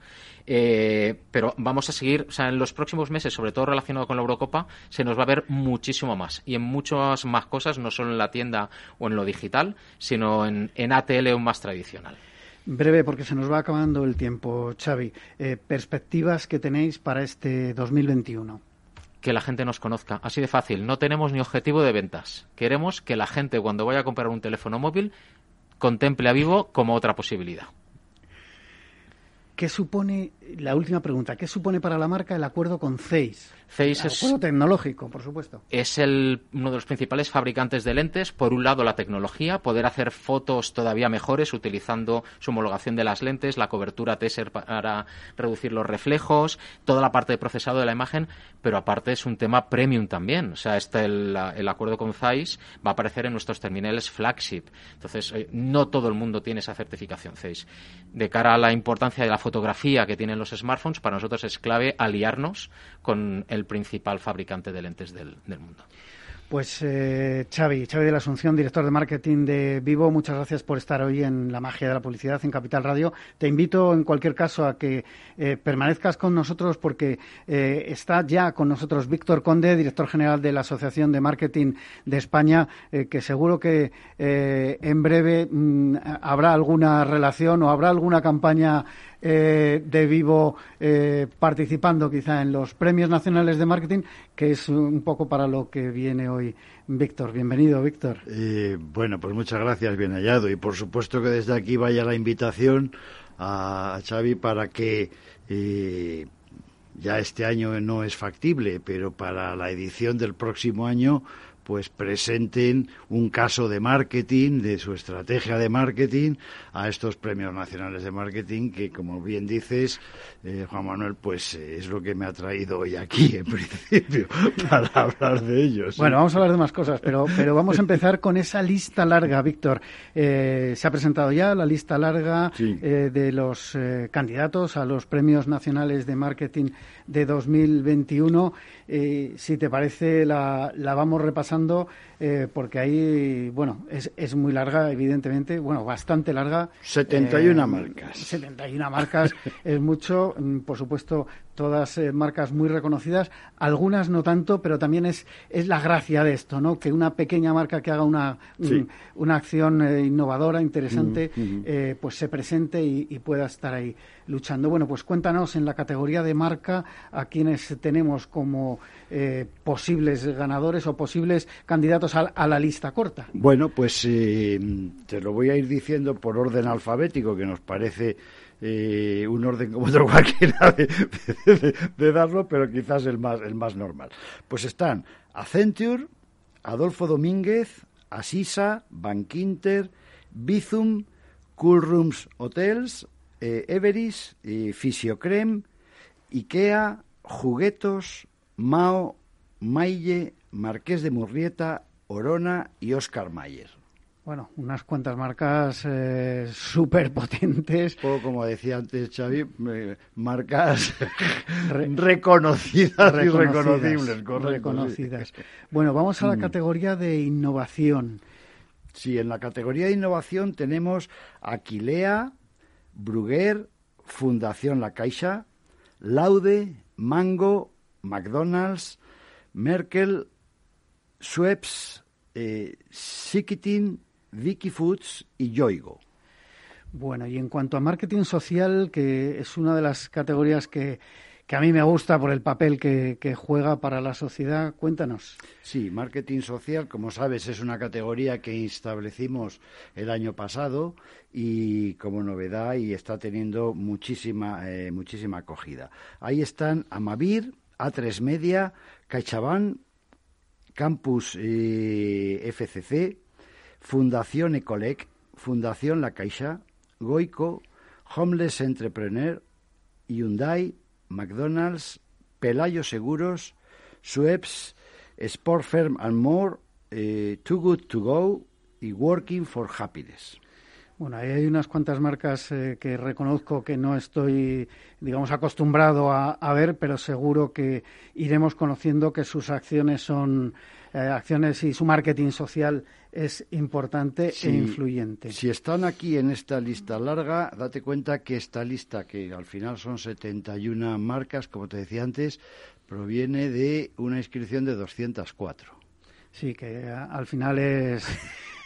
Eh, pero vamos a seguir, o sea, en los próximos meses, sobre todo relacionado con la Eurocopa, copa, se nos va a ver muchísimo más. Y en muchas más cosas, no solo en la tienda o en lo digital, sino en, en ATL o más tradicional. Breve, porque se nos va acabando el tiempo, Xavi. Eh, perspectivas que tenéis para este 2021 que la gente nos conozca. Así de fácil. No tenemos ni objetivo de ventas. Queremos que la gente cuando vaya a comprar un teléfono móvil contemple a Vivo como otra posibilidad. ¿Qué supone, la última pregunta, qué supone para la marca el acuerdo con CEIS? CEIS es, tecnológico, por supuesto. Es el, uno de los principales fabricantes de lentes. Por un lado, la tecnología, poder hacer fotos todavía mejores utilizando su homologación de las lentes, la cobertura TESER para reducir los reflejos, toda la parte de procesado de la imagen, pero aparte es un tema premium también. O sea, este, el, el acuerdo con CEIS va a aparecer en nuestros terminales flagship. Entonces, eh, no todo el mundo tiene esa certificación CEIS. De cara a la importancia de la fotografía que tienen los smartphones, para nosotros es clave aliarnos con el principal fabricante de lentes del, mundo. Pues eh, Xavi, Xavi de la Asunción, director de marketing de Vivo, muchas gracias por estar hoy en la magia de la publicidad en Capital Radio. Te invito en cualquier caso a que eh, permanezcas con nosotros porque eh, está ya con nosotros Víctor Conde, director general de la Asociación de Marketing de España, eh, que seguro que en breve mm, habrá alguna relación o habrá alguna campaña eh, de Vivo eh, participando quizá en los premios nacionales de marketing, que es un poco para lo que viene hoy Víctor. Bienvenido, Víctor. Eh, bueno, pues muchas gracias, bien hallado. Y por supuesto que desde aquí vaya la invitación a Xavi para que ya este año no es factible, pero para la edición del próximo año pues presenten un caso de marketing, de su estrategia de marketing a estos premios nacionales de marketing que, como bien dices, eh, Juan Manuel, pues eh, es lo que me ha traído hoy aquí, en principio, para hablar de ellos. Bueno, vamos a hablar de más cosas, pero, pero vamos a empezar con esa lista larga, Víctor. Eh, se ha presentado ya la lista larga de los candidatos a los premios nacionales de marketing de 2021. si te parece, la, la vamos repasando eh, porque ahí, bueno, es, es muy larga, evidentemente, bueno, bastante larga. 71 eh, marcas. 71 marcas es mucho, mm, por supuesto, todas eh, marcas muy reconocidas, algunas no tanto, pero también es, es la gracia de esto, ¿no? Que una pequeña marca que haga una, una acción innovadora, interesante, mm, mm. pues se presente y, y, pueda estar ahí luchando. Bueno, pues cuéntanos en la categoría de marca a quienes tenemos como eh, posibles ganadores o posibles candidatos a, la lista corta. Bueno, pues eh, te lo voy a ir diciendo por orden alfabético, que nos parece eh, un orden como otro cualquiera de, darlo, pero quizás el más, el más normal. Pues están Accenture, Adolfo Domínguez, Asisa, Bankinter, Bizum, Cool Rooms Hotels, Everis, Fisiocrem, Ikea, Juguetos, Mao, Maille, Marqués de Murrieta, Orona y Oscar Mayer. Bueno, unas cuantas marcas eh, súper potentes. O como decía antes Xavi, eh, marcas reconocidas, y reconocibles. reconocidas. Bueno, vamos a la mm. categoría de innovación. Sí, en la categoría de innovación tenemos Aquilea, Bruguer, Fundación La Caixa, Laude, Mango, McDonald's, Merkel, Schweppes, eh, Vicky Foods y Yoigo. Bueno, y en cuanto a marketing social, que es una de las categorías que que a mí me gusta por el papel que, juega para la sociedad. Cuéntanos. Sí, marketing social, como sabes, es una categoría que establecimos el año pasado y como novedad y está teniendo muchísima, eh, muchísima acogida. Ahí están Amavir, A3 Media, CaixaBank, Campus eh, FCC, Fundación Ecolec, Fundación La Caixa, Goico, Homeless Entrepreneur, Hyundai, McDonald's, Pelayo Seguros, Sueps, Sport Firm and More, eh, Too Good To Go y Working for Happiness. Bueno, ahí hay unas cuantas marcas eh, que reconozco que no estoy, digamos, acostumbrado a, ver, pero seguro que iremos conociendo que sus acciones son acciones y su marketing social es importante e influyente. Si están aquí en esta lista larga, date cuenta que esta lista, que al final son 71 marcas, como te decía antes, proviene de una inscripción de 204. Sí, que al final es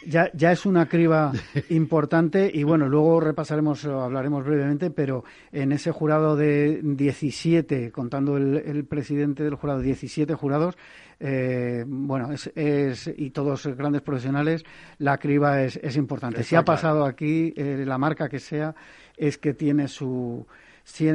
ya, ya es una criba importante y bueno, luego repasaremos o hablaremos brevemente, pero en ese jurado de 17, contando el, presidente del jurado, 17 jurados, eh, bueno, es, es, y todos grandes profesionales, la criba es, es importante. si ha pasado aquí, eh, la marca que sea, es que tiene su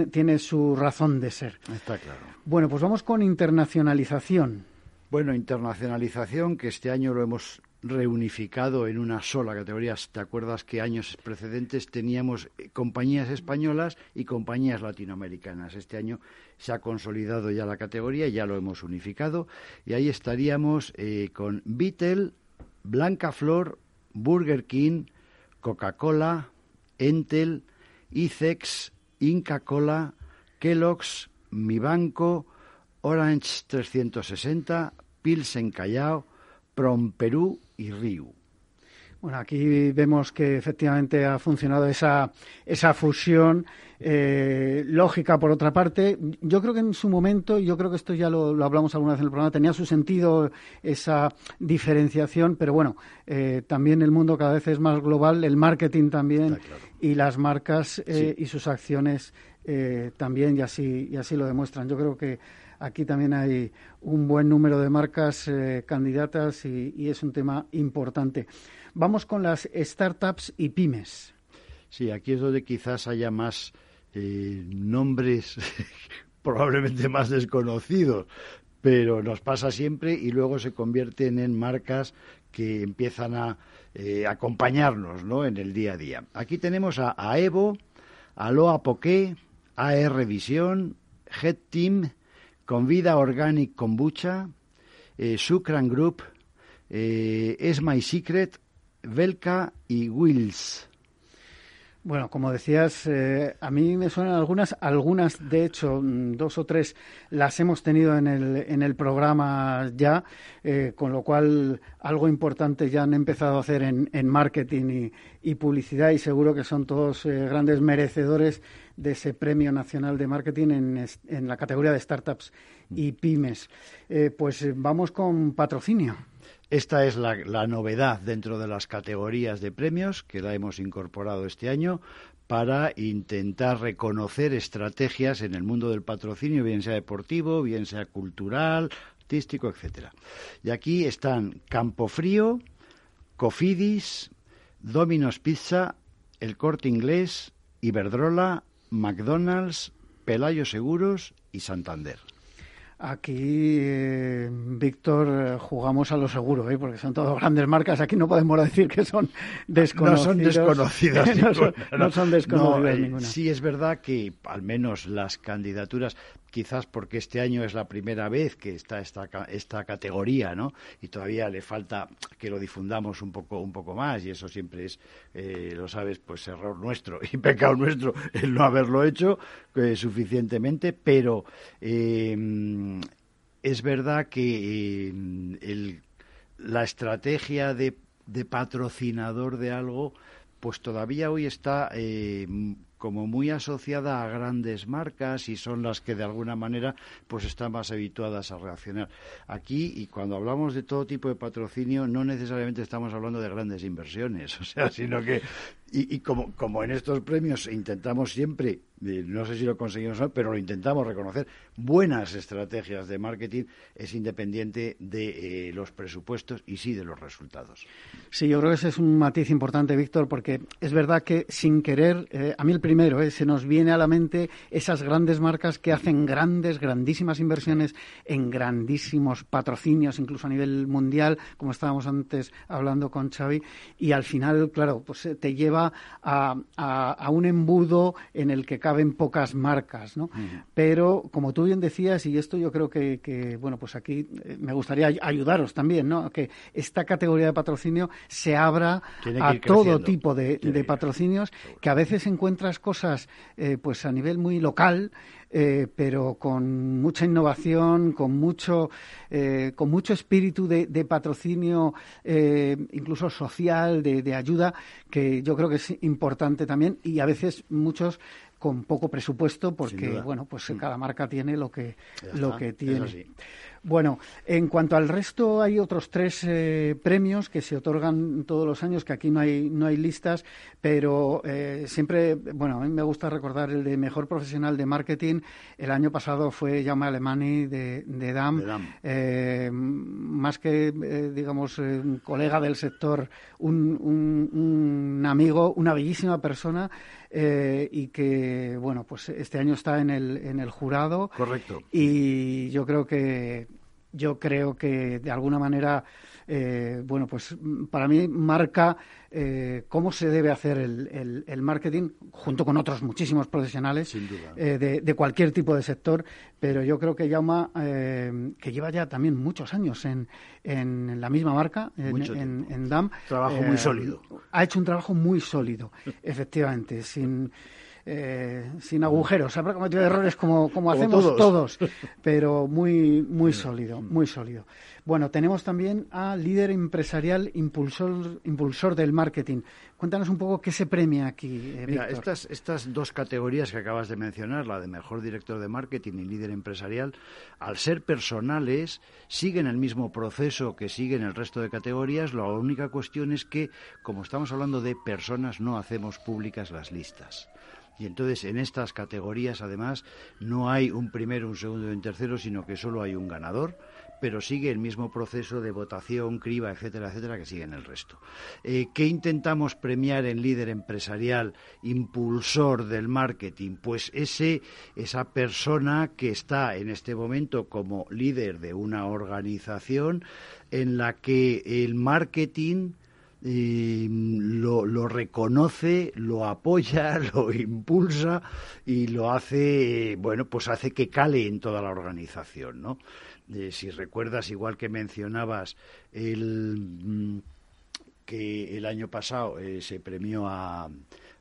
tiene su razón de ser. Está claro. Bueno, pues vamos con internacionalización. Bueno, internacionalización, que este año lo hemos reunificado en una sola categoría. ¿Te acuerdas que años precedentes teníamos eh, compañías españolas y compañías latinoamericanas? Este año se ha consolidado ya la categoría, ya lo hemos unificado y ahí estaríamos eh, con Beatle, Blanca Flor, Burger King, Coca-Cola, Entel, ICEX, Inca Cola, Kellogg's, Mi Banco, Orange 360, Pilsen Callao, Prom Perú y Riu. Bueno, aquí vemos que efectivamente ha funcionado esa, esa fusión eh, lógica, por otra parte. Yo creo que en su momento, yo creo que esto ya lo, hablamos alguna vez en el programa, tenía su sentido esa diferenciación, pero bueno, eh, también el mundo cada vez es más global, el marketing también, y las marcas eh, y sus acciones también, y así, y así lo demuestran. Yo creo que Aquí también hay un buen número de marcas eh, candidatas y, es un tema importante. Vamos con las startups y pymes. Sí, aquí es donde quizás haya más eh, nombres probablemente más desconocidos, pero nos pasa siempre y luego se convierten en marcas que empiezan a eh, acompañarnos ¿no? en el día a día. Aquí tenemos a, Evo, a Loa Poké, AR Visión, Head Team, Convida Organic Kombucha, eh, Sukran Group, eh, Es My Secret, Velka y Wills. Bueno, como decías, eh, a mí me suenan algunas, algunas, de hecho, mm, dos o tres las hemos tenido en el, en el programa ya, eh, con lo cual algo importante ya han empezado a hacer en, en marketing y, publicidad y seguro que son todos eh, grandes merecedores de ese Premio Nacional de Marketing en, en la categoría de startups y pymes. pues vamos con patrocinio. Esta es la, novedad dentro de las categorías de premios que la hemos incorporado este año para intentar reconocer estrategias en el mundo del patrocinio, bien sea deportivo, bien sea cultural, artístico, etcétera. Y aquí están Campo Frío, Cofidis, Domino's Pizza, El Corte Inglés, Iberdrola, McDonald's, Pelayo Seguros y Santander. Aquí, eh, Víctor, eh, jugamos a lo seguro, ¿eh? porque son todas grandes marcas. Aquí no podemos decir que son desconocidas. No son desconocidas. no, son, desconocidas ninguna. Sí, es verdad que al menos las candidaturas quizás porque este año es la primera vez que está esta, esta categoría, ¿no? Y todavía le falta que lo difundamos un poco, un poco más, y eso siempre es, eh, lo sabes, pues error nuestro y pecado nuestro el no haberlo hecho eh, suficientemente, pero eh, es verdad que la estrategia de, patrocinador de algo, pues todavía hoy está como muy asociada a grandes marcas y son las que de alguna manera pues están más habituadas a reaccionar. Aquí y cuando hablamos de todo tipo de patrocinio no necesariamente estamos hablando de grandes inversiones, o sea, sino que y, como, como en estos premios intentamos siempre, eh, no sé si lo conseguimos o no, pero lo intentamos reconocer, buenas estrategias de marketing es independiente de eh, los presupuestos y sí de los resultados. Sí, yo creo que ese es un matiz importante, Víctor, porque es verdad que sin querer, eh, a mí el primero, se nos viene a la mente esas grandes marcas que hacen grandes, grandísimas inversiones en grandísimos patrocinios, incluso a nivel mundial, como estábamos antes hablando con Xavi, y al final, claro, pues te lleva a, un embudo en el que caben pocas marcas, ¿no? Pero, como tú bien decías, y esto yo creo que, bueno, pues aquí eh, me gustaría ayudaros también, ¿no? Que esta categoría de patrocinio se abra a todo tipo de, patrocinios, que a veces encuentras cosas, eh, pues a nivel muy local, eh, pero con mucha innovación, con mucho, eh, con mucho espíritu de, patrocinio, eh, incluso social, de, ayuda, que yo creo que es importante también. Y a veces muchos con poco presupuesto porque bueno pues mm. cada marca tiene lo que lo que tiene bueno, en cuanto al resto, hay otros tres eh, premios que se otorgan todos los años, que aquí no hay, no hay listas, pero eh, siempre, bueno, a mí me gusta recordar el de Mejor Profesional de Marketing. El año pasado fue Jaume Alemani de, de DAM. Eh, más que, digamos, un colega del sector, un, un, amigo, una bellísima persona. Y que bueno pues este año está en el en el jurado. Correcto. Y yo creo que yo creo que de alguna manera, eh, bueno, pues para mí marca eh, cómo se debe hacer el, marketing junto con otros muchísimos profesionales eh, de, cualquier tipo de sector, pero yo creo que Yauma, que lleva ya también muchos años en, en la misma marca, en, en, DAM. Trabajo muy sólido. Ha hecho un trabajo muy sólido, efectivamente, sin eh, sin agujeros. Habrá cometido errores como, como, hacemos todos. pero muy, muy sólido, muy sólido. Bueno, tenemos también a líder empresarial impulsor, impulsor del marketing. Cuéntanos un poco qué se premia aquí, eh, Mira, estas, estas dos categorías que acabas de mencionar, la de mejor director de marketing y líder empresarial, al ser personales, siguen el mismo proceso que siguen el resto de categorías. La única cuestión es que, como estamos hablando de personas, no hacemos públicas las listas. Y entonces en estas categorías además no hay un primero, un segundo y un tercero, sino que solo hay un ganador, pero sigue el mismo proceso de votación, criba, etcétera, etcétera, que sigue en el resto. Eh, ¿Qué intentamos premiar en líder empresarial, impulsor del marketing? Pues ese, esa persona que está en este momento como líder de una organización en la que el marketing lo, lo, reconoce, lo apoya, lo impulsa y lo hace, bueno, pues hace que cale en toda la organización, ¿no? Eh, si recuerdas, igual que mencionabas, el, mm, que el año pasado eh, se premió a,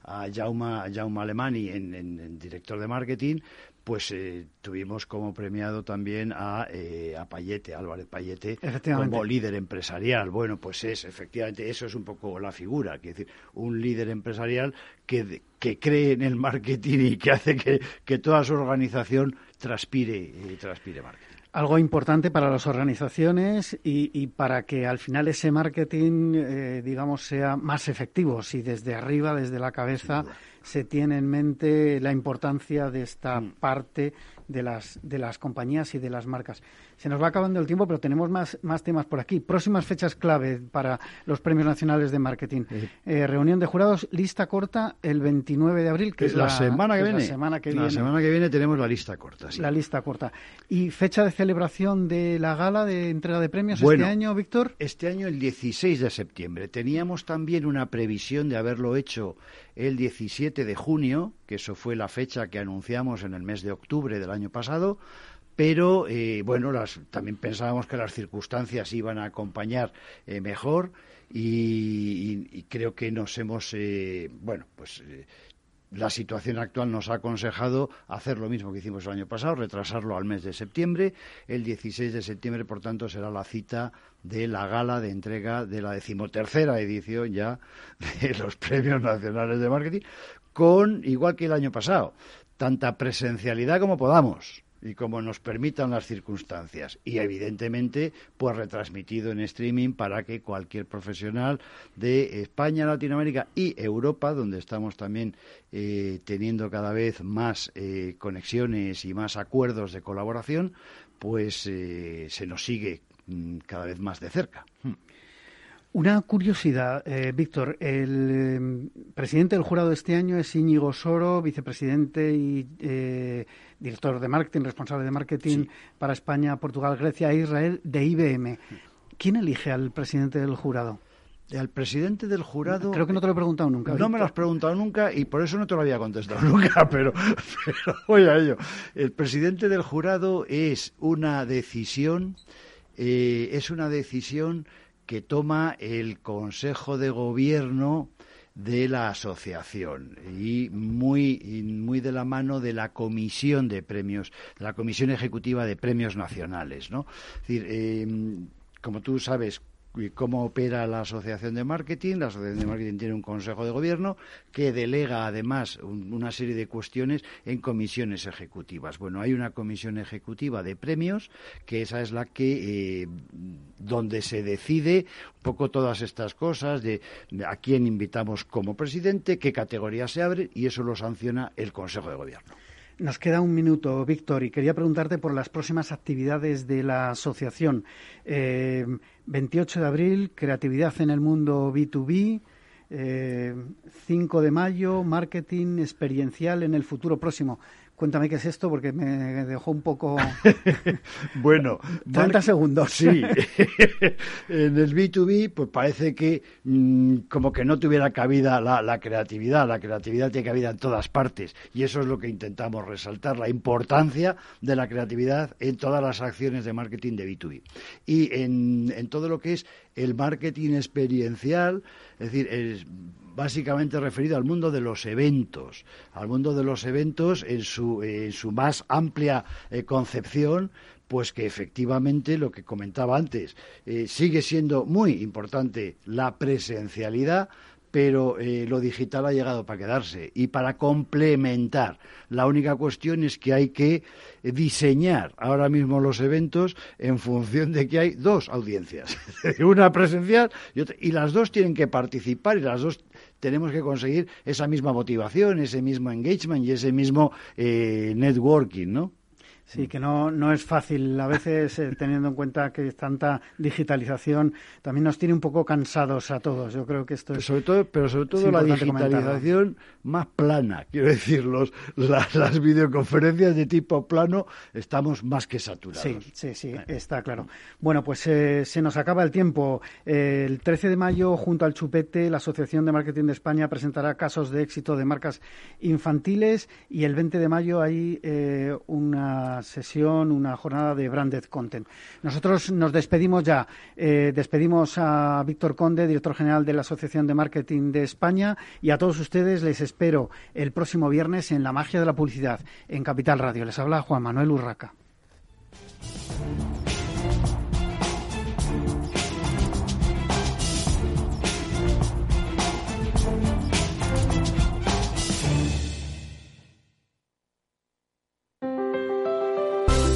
a Jaume, Alemani en, director de marketing, pues eh, tuvimos como premiado también a, eh, a Payete, Álvarez Payete, como líder empresarial. Bueno, pues es, efectivamente, eso es un poco la figura, que decir, un líder empresarial que, que cree en el marketing y que hace que, que toda su organización transpire, eh, transpire marketing algo importante para las organizaciones y, para que al final ese marketing, eh, digamos, sea más efectivo. Si desde arriba, desde la cabeza, se tiene en mente la importancia de esta mm. parte de las, de las compañías y de las marcas. Se nos va acabando el tiempo, pero tenemos más, más temas por aquí. Próximas fechas clave para los premios nacionales de marketing. Eh, reunión de jurados, lista corta el 29 de abril, que es, la, semana que viene. La semana que viene. La semana que viene tenemos la lista corta. La lista corta. ¿Y fecha de celebración de la gala de entrega de premios este año, Víctor? Este año el 16 de septiembre. Teníamos también una previsión de haberlo hecho el 17 de junio, que eso fue la fecha que anunciamos en el mes de octubre del año pasado, pero eh, bueno, también pensábamos que las circunstancias iban a acompañar eh, mejor y, creo que nos hemos, eh, bueno, pues la situación actual nos ha aconsejado hacer lo mismo que hicimos el año pasado, retrasarlo al mes de septiembre. El 16 de septiembre, por tanto, será la cita de la gala de entrega de la decimotercera edición ya de los Premios Nacionales de Marketing, con, igual que el año pasado, tanta presencialidad como podamos y como nos permitan las circunstancias. Y evidentemente, pues retransmitido en streaming para que cualquier profesional de España, Latinoamérica y Europa, donde estamos también eh, teniendo cada vez más eh, conexiones y más acuerdos de colaboración, pues eh, se nos sigue mm, cada vez más de cerca. Una curiosidad, eh, Víctor. El em, presidente del jurado este año es Íñigo Soro, vicepresidente y eh, director de marketing, responsable de marketing para España, Portugal, Grecia e Israel de IBM. ¿Quién elige al presidente del jurado? Al presidente del jurado. Creo que no te lo he preguntado nunca. No me lo has preguntado nunca y por eso no te lo había contestado nunca, pero, pero voy a ello. El presidente del jurado es una decisión, eh, es una decisión que toma el Consejo de Gobierno de la asociación y muy, muy de la mano de la comisión de premios, de la comisión ejecutiva de premios nacionales, ¿no? Es decir, eh, como tú sabes, cómo opera la asociación de marketing. La asociación de marketing tiene un consejo de gobierno que delega además una serie de cuestiones en comisiones ejecutivas. Bueno, hay una comisión ejecutiva de premios que esa es la que eh, donde se decide un poco todas estas cosas de, a quién invitamos como presidente, qué categoría se abre y eso lo sanciona el consejo de gobierno. Nos queda un minuto, Víctor, y quería preguntarte por las próximas actividades de la asociación. Eh, 28 de abril, creatividad en el mundo B2B. 5 de mayo, marketing experiencial en el futuro próximo. Cuéntame qué es esto porque me dejó un poco. bueno, 30 segundos. Sí. en el B2B, pues parece que mm, como que no tuviera cabida la, creatividad. La creatividad tiene cabida en todas partes y eso es lo que intentamos resaltar, la importancia de la creatividad en todas las acciones de marketing de B2B. Y en, en todo lo que es el marketing experiencial, es decir, es básicamente referido al mundo de los eventos, al mundo de los eventos en su, en su más amplia eh, concepción, pues que efectivamente lo que comentaba antes, eh, sigue siendo muy importante la presencialidad, pero eh, lo digital ha llegado para quedarse y para complementar. La única cuestión es que hay que diseñar ahora mismo los eventos en función de que hay dos audiencias, una presencial y, otra, y las dos tienen que participar y las dos tenemos que conseguir esa misma motivación, ese mismo engagement y ese mismo eh, networking, ¿no? Sí, que no, no es fácil. A veces, eh, teniendo en cuenta que tanta digitalización, también nos tiene un poco cansados a todos. Yo creo que esto es. Sobre todo, pero sobre todo la digitalización más plana. Quiero decir, los, las videoconferencias de tipo plano estamos más que saturados. Sí, sí, sí, está claro. Bueno, pues eh, se nos acaba el tiempo. el 13 de mayo, junto al Chupete, la Asociación de Marketing de España presentará casos de éxito de marcas infantiles y el 20 de mayo hay eh, sesión, una jornada de branded content. Nosotros nos despedimos ya. Eh, despedimos a Víctor Conde, director general de la Asociación de Marketing de España, y a todos ustedes les espero el próximo viernes en La Magia de la Publicidad, en Capital Radio. Les habla Juan Manuel Urraca.